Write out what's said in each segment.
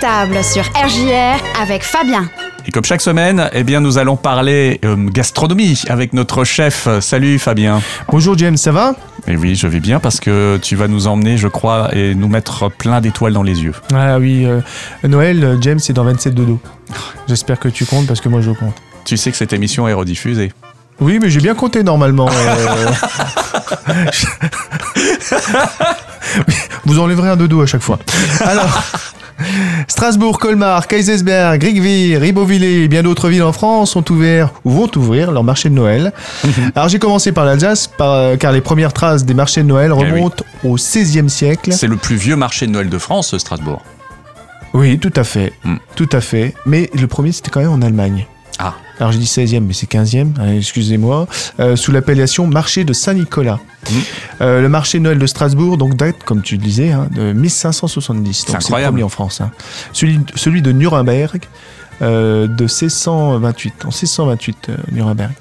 Table sur RJR avec Fabien. Et comme chaque semaine, eh bien, nous allons parler euh, gastronomie avec notre chef. Salut Fabien. Bonjour James, ça va? Et oui, je vais bien parce que tu vas nous emmener, je crois, et nous mettre plein d'étoiles dans les yeux. Ah oui, euh, Noël, euh, James, c'est dans 27 dodo. J'espère que tu comptes parce que moi je compte. Tu sais que cette émission est rediffusée. Oui, mais j'ai bien compté normalement. euh. Vous enlèverez un dodo à chaque fois. Alors, Strasbourg, Colmar, Kaisersberg, Grigville, Ribeauvillé et bien d'autres villes en France ont ouvert ou vont ouvrir leur marché de Noël. Alors j'ai commencé par l'Alsace euh, car les premières traces des marchés de Noël Eh oui. remontent au XVIe siècle. C'est le plus vieux marché de Noël de France, Strasbourg. Oui, tout à fait. Mm. Tout à fait. Mais le premier, c'était quand même en Allemagne. Ah. Alors j'ai dit 16e, mais c'est 15e, hein, excusez-moi, euh, sous l'appellation marché de Saint-Nicolas. Euh, le marché Noël de Strasbourg, donc date, comme tu le disais, hein, de 1570. Donc, incroyable. le premier en France. hein. Celui, celui de Nuremberg, euh, de 1628, en 1628, euh, Nuremberg.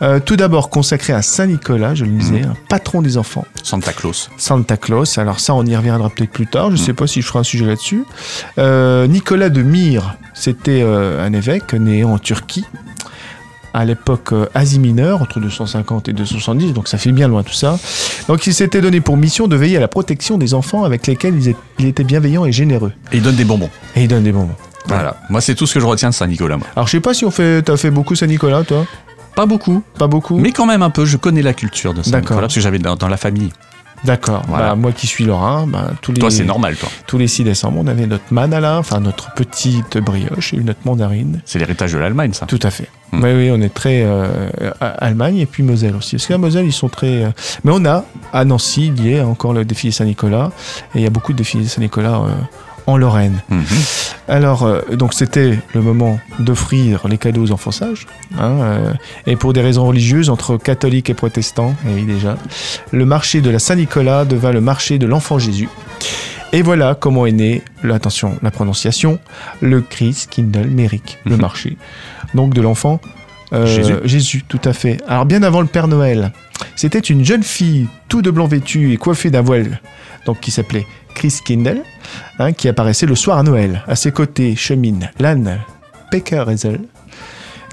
Euh, tout d'abord consacré à Saint-Nicolas, je le disais, Mm. un patron des enfants. Santa Claus. Santa Claus. Alors ça, on y reviendra peut-être plus tard. Je ne Mm. sais pas si je ferai un sujet là-dessus. Euh, Nicolas de Myre, c'était euh, un évêque né en Turquie à l'époque Asie mineure, entre 250 et 270, donc ça fait bien loin tout ça. Donc il s'était donné pour mission de veiller à la protection des enfants avec lesquels il est- il était bienveillant et généreux. Et il donne des bonbons. Et il donne des bonbons. Voilà. Moi, c'est tout ce que je retiens de Saint-Nicolas, moi. Alors je sais pas si on fait, t'as fait beaucoup Saint-Nicolas, toi Pas beaucoup. Pas beaucoup Mais quand même un peu, je connais la culture de Saint-Nicolas parce que j'avais dans, dans la famille. D'accord. Voilà. Bah, moi qui suis lorrain, bah, tous les Toi, c'est normal, toi. tous les 6 décembre, on avait notre manala, enfin notre petite brioche et notre mandarine. C'est l'héritage de l'Allemagne, ça. Tout à fait. Hmm. Oui, oui, on est très euh, à- Allemagne et puis Moselle aussi. Parce qu'à Moselle, ils sont très. euh, Mais on a à Nancy, il y a encore le défilé Saint-Nicolas et il y a beaucoup de défilés Saint-Nicolas euh, en Lorraine. Mhm. Alors, euh, donc c'était le moment d'offrir les cadeaux aux enfants sages. hein, euh, et pour des raisons religieuses, entre catholiques et protestants, et oui déjà, le marché de la Saint-Nicolas devint le marché de l'enfant Jésus. Et voilà comment est né, attention, la prononciation, le Chris Kindle Merrick, le Mhm. marché. Donc de l'enfant euh, Jésus. Jésus, tout à fait. Alors bien avant le Père Noël, c'était une jeune fille tout de blanc vêtue et coiffée d'un voile, donc qui s'appelait Chris Kindle, hein, qui apparaissait le soir à Noël. À ses côtés chemine l'âne Peckerhazel,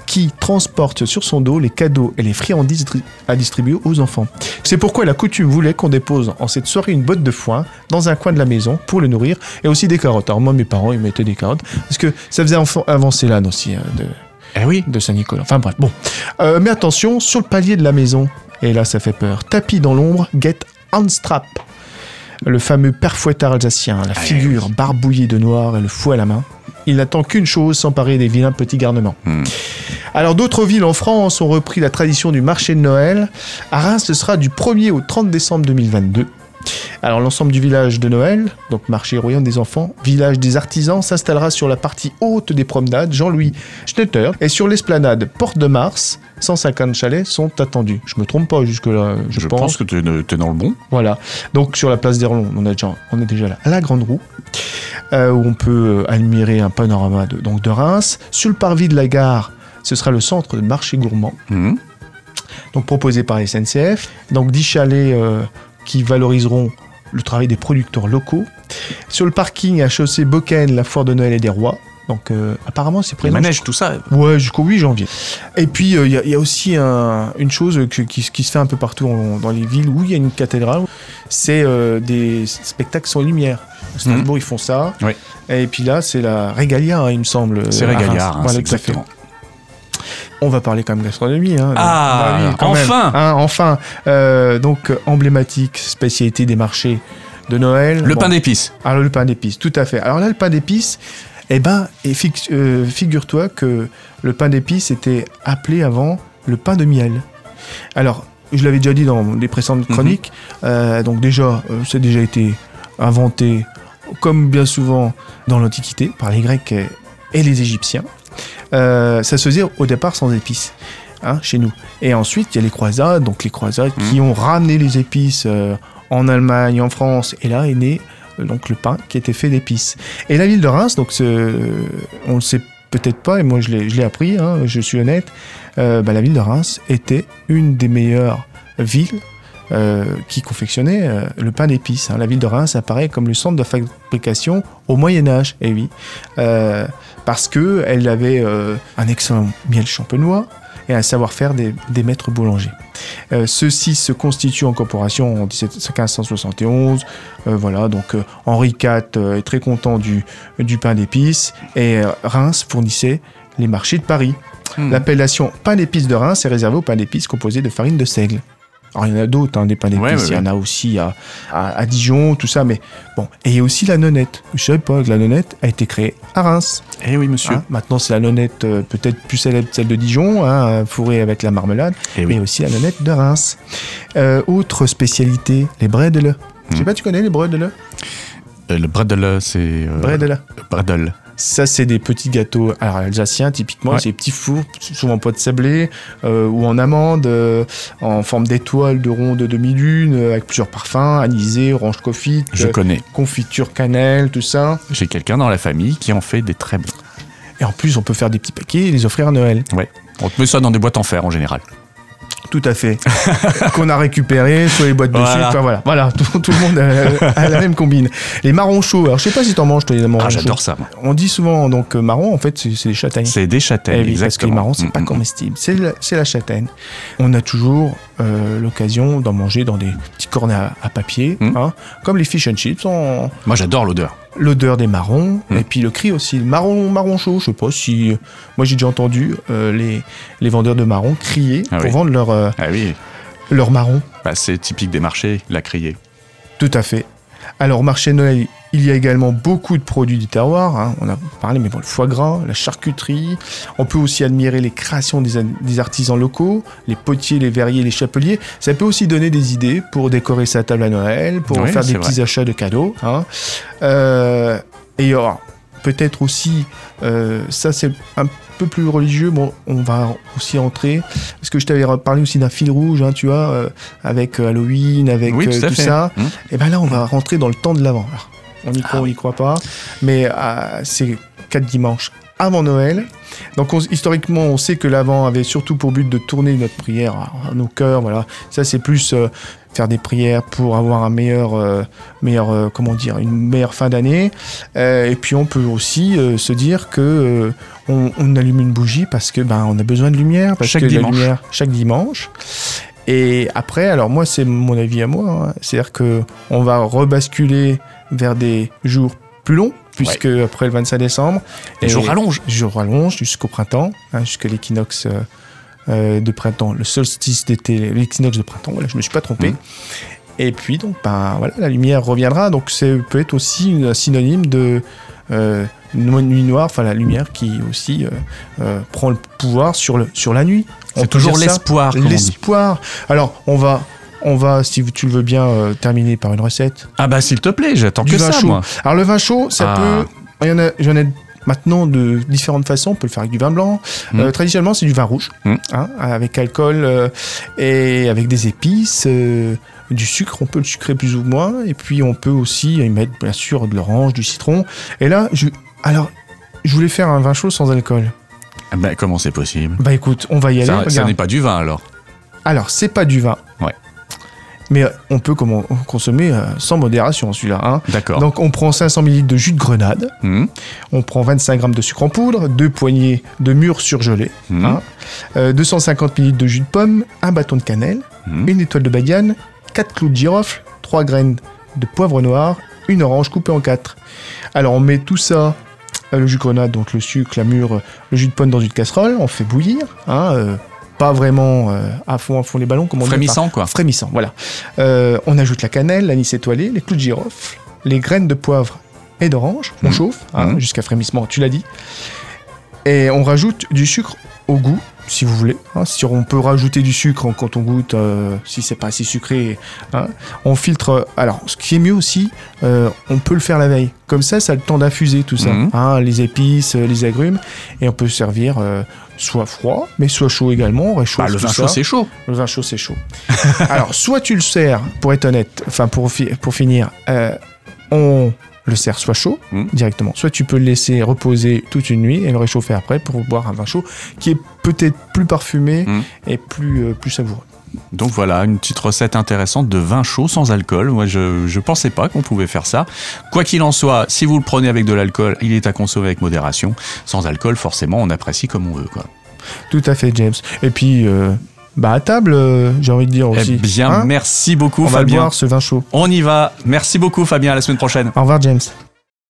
qui transporte sur son dos les cadeaux et les friandises à distribuer aux enfants. C'est pourquoi la coutume voulait qu'on dépose en cette soirée une botte de foin dans un coin de la maison pour le nourrir et aussi des carottes. Alors moi, mes parents, ils mettaient des carottes parce que ça faisait avancer l'âne aussi hein, de, Eh oui. de Saint-Nicolas. Enfin bref, bon. Euh, mais attention, sur le palier de la maison, et là ça fait peur, tapis dans l'ombre, guette Handstrap, le fameux père fouettard alsacien, la figure barbouillée de noir et le fouet à la main. Il n'attend qu'une chose, s'emparer des vilains petits garnements. Hmm. Alors d'autres villes en France ont repris la tradition du marché de Noël. À Reims, ce sera du 1er au 30 décembre 2022. Alors l'ensemble du village de Noël, donc marché royaume des enfants, village des artisans, s'installera sur la partie haute des promenades Jean-Louis Schnetter et sur l'esplanade Porte de Mars. 150 chalets sont attendus. Je me trompe pas jusque-là, je, Je, pense. que tu es dans le bon. voilà. Donc sur la place d'Erlon, on, a déjà- on est déjà là. À la Grande Roue, euh, où on peut euh, admirer un panorama de, donc de Reims. Sur le parvis de la gare, ce sera le centre de marché gourmand, Mhm. donc proposé par SNCF. Donc 10 chalets euh, qui valoriseront le travail des producteurs locaux. Sur le parking à chaussée Boken, la foire de Noël et des rois. Donc euh, apparemment c'est Les présent manèges, tout ça. Ouais, jusqu'au 8 janvier. Et puis, il y, a- y a aussi un- une chose que- qui, qui se fait un peu partout en- dans les villes où il y a une cathédrale, c'est euh, des spectacles sans lumière. À Strasbourg, ils font ça. Oui. Et puis là, c'est la Régalia, hein, il me semble. C'est. Régalia, hein, Voilà, exactement. On va parler quand même gastronomie. Hein, Ah, Bah oui, quand même. enfin Hein, Enfin Euh, Donc, emblématique, spécialité des marchés de Noël. Le Bon. pain d'épices. Alors le pain d'épices, tout à fait. Alors là, le pain d'épices, eh ben, et euh, figure-toi que le pain d'épices était appelé avant le pain de miel. Alors, je l'avais déjà dit dans les précédentes Mhm. chroniques, euh, donc déjà, euh, ça a déjà été inventé, comme bien souvent dans l'Antiquité, par les Grecs et les Égyptiens. Euh, ça se faisait au départ sans épices. hein, chez nous. Et ensuite, il y a les croisades, donc les croisades qui ont ramené les épices euh, en Allemagne, en France, et là est né euh, donc le pain qui était fait d'épices. Et la ville de Reims, donc on le sait peut-être pas, et moi je l'ai appris, hein, je suis honnête, bah, la ville de Reims était une des meilleures villes euh, qui confectionnait euh, le pain d'épices. hein. La ville de Reims apparaît comme le centre de fabrication au Moyen Âge, eh oui, Euh, parce que elle avait un excellent miel champenois et un savoir-faire des, des maîtres boulangers. Ceux-ci se constituent en corporation en 17 1571. Euh, voilà, donc Henri IV est très content du, du pain d'épices et Reims fournissait les marchés de Paris. Hmm. L'appellation pain d'épices de Reims est réservée au pain d'épices composé de farine de seigle. Alors il y en a d'autres, hein, des d'épices, Ouais, ouais, il y en a aussi à, à- à Dijon, tout ça, mais bon. Et il y a aussi la nonnette. Je savais pas que la nonnette a été créée à Reims. Eh oui, monsieur. hein. Maintenant c'est la nonnette euh, peut-être plus célèbre, celle de Dijon, hein, fourrée avec la marmelade, Eh oui. mais aussi la nonnette de Reims. Euh, autre spécialité, les bredel. Je sais Hmm. pas, tu connais les bredel le bredel, c'est. euh. Bredel. Ça, c'est des petits gâteaux alors, alsaciens, typiquement. Ouais. C'est des petits fours, souvent pas de sablé, euh, ou en amande, euh, en forme d'étoile, de ronde, de demi-lune, euh, avec plusieurs parfums, anisé, orange coffee, Je euh, connais. confiture cannelle, tout ça. J'ai quelqu'un dans la famille qui en fait des très bons. Et en plus, on peut faire des petits paquets et les offrir à Noël. Ouais. On te met ça dans des boîtes en fer en général. Tout à fait. Qu'on a récupéré sur les boîtes de Voilà. sucre. Enfin, voilà, voilà tout, tout le monde a, a la même combine. Les marrons chauds. Alors, je sais pas si t'en manges, toi, les marrons Ah, chauds. j'adore ça, moi. On dit souvent, donc, euh, marron, en fait, c'est des châtaignes. C'est des châtaignes, Eh oui, parce que les exactement. marrons, c'est Mm, pas mm, comestible. C'est la, la châtaigne. On a toujours euh, l'occasion d'en manger dans des petits cornets à, à papier, Mm. hein, comme les fish and chips, Moi, j'adore l'odeur. L'odeur des marrons, Mm. et puis le cri aussi. Le marron, marron chaud, je sais pas si. Moi, j'ai déjà entendu euh, les, les vendeurs de marrons crier Ah pour oui. vendre leur, euh, Ah oui, leur marron. bah, c'est typique des marchés, la criée. Tout à fait. Alors, marché de Noël, il y a également beaucoup de produits du terroir. hein. On a parlé, mais bon, le foie gras, la charcuterie. On peut aussi admirer les créations des, des artisans locaux, les potiers, les verriers, les chapeliers. Ça peut aussi donner des idées pour décorer sa table à Noël, pour Oui, faire des petits achats de cadeaux. hein. Euh, et il y aura peut-être aussi, euh, ça c'est un peu plus religieux, bon, on va aussi entrer, parce que je t'avais parlé aussi d'un fil rouge, hein, tu vois, euh, avec euh, Halloween, avec oui, euh, tout ça. Mm. Et ben là, on va rentrer dans le temps de l'avant. On y croit, Ah on y croit pas. Mais euh, c'est quatre dimanches avant Noël. Donc on- historiquement, on sait que l'avant avait surtout pour but de tourner notre prière à, à nos cœurs. Voilà, ça c'est plus euh, faire des prières pour avoir un meilleur, euh, meilleur, euh, comment dire, une meilleure fin d'année. Et puis on peut aussi se dire que on, on allume une bougie parce que ben on a besoin de lumière, parce Chaque que dimanche. la lumière chaque dimanche. Et après, alors moi, c'est mon avis à moi, hein. c'est-à-dire que on va rebasculer vers des jours plus longs, puisque après le 25 décembre, Les et- jours rallongent. les jours rallongent jusqu'au printemps, hein, jusqu'à l'équinoxe euh, euh, de printemps, le solstice d'été, l'équinoxe de printemps. Voilà, je me suis pas trompé. Mhm. Et puis donc, ben voilà, la lumière reviendra. Donc, c'est peut être aussi un synonyme de euh, nuit noire, enfin la lumière qui aussi euh, prend le pouvoir sur le sur la nuit. C'est toujours l'espoir. L'espoir. Alors, on va, on va, si tu le veux bien, euh, terminer par une recette. Ah bah s'il te plaît, j'attends que vin ça, chaud. moi. Alors, le vin chaud, ça Ah. peut. Il y en a, j'en ai maintenant de différentes façons. On peut le faire avec du vin blanc. Mm. Euh, traditionnellement, c'est du vin rouge, Mm. hein, avec alcool euh, et avec des épices. euh, du sucre, on peut le sucrer plus ou moins, et puis on peut aussi y mettre bien sûr de l'orange, du citron. Et là, je, alors, je voulais faire un vin chaud sans alcool. Ah Bah comment c'est possible? Bah écoute, on va y aller. Ça, ça n'est pas du vin alors. Alors, c'est pas du vin. Mais on peut comment- consommer euh, sans modération celui-là. hein. D'accord. Donc on prend 500 ml de jus de grenade, Hmm, on prend 25 g de sucre en poudre, deux poignées de mûre surgelée, hmm, hein, euh, 250 ml de jus de pomme, un bâton de cannelle, hmm. une étoile de badiane, 4 clous de girofle, 3 graines de poivre noir, une orange coupée en 4. Alors on met tout ça, euh, le jus de grenade, donc le sucre, la mûre, le jus de pomme dans une casserole, on fait bouillir, hein, euh, pas vraiment euh, à fond à fond les ballons, comme on dit, Frémissant quoi. frémissant, voilà. Euh, on ajoute la cannelle, l'anis étoilé, les clous de girofle, les graines de poivre et d'orange. On Mhm. chauffe hein, Mhm. jusqu'à frémissement, tu l'as dit. Et on rajoute du sucre au goût, si vous voulez. hein. si on peut rajouter du sucre quand on goûte, euh, si c'est pas assez sucré. hein. On filtre. Alors, ce qui est mieux aussi, euh, on peut le faire la veille. Comme ça, ça a le temps d'infuser tout ça. Mhm. hein, les épices, euh, les agrumes. Et on peut servir euh, soit froid, mais soit chaud également. On Bah, le vin chaud c'est chaud. Le vin chaud, c'est chaud. Alors, soit tu le sers, pour être honnête, enfin, pour, fi- pour finir, euh, on le sert soit chaud, Mm. directement, soit tu peux le laisser reposer toute une nuit et le réchauffer après pour boire un vin chaud qui est peut-être plus parfumé Mm. et plus, euh, plus savoureux. Donc voilà, une petite recette intéressante de vin chaud sans alcool. Moi, je ne pensais pas qu'on pouvait faire ça. Quoi qu'il en soit, si vous le prenez avec de l'alcool, il est à consommer avec modération. Sans alcool, forcément, on apprécie comme on veut. Quoi. Tout à fait, James. Et puis, euh, bah à table, euh, j'ai envie de dire aussi. Eh bien, Hein merci beaucoup, On va le Fabien. boire, ce vin chaud. On y va. Merci beaucoup, Fabien. À la semaine prochaine. Au revoir, James.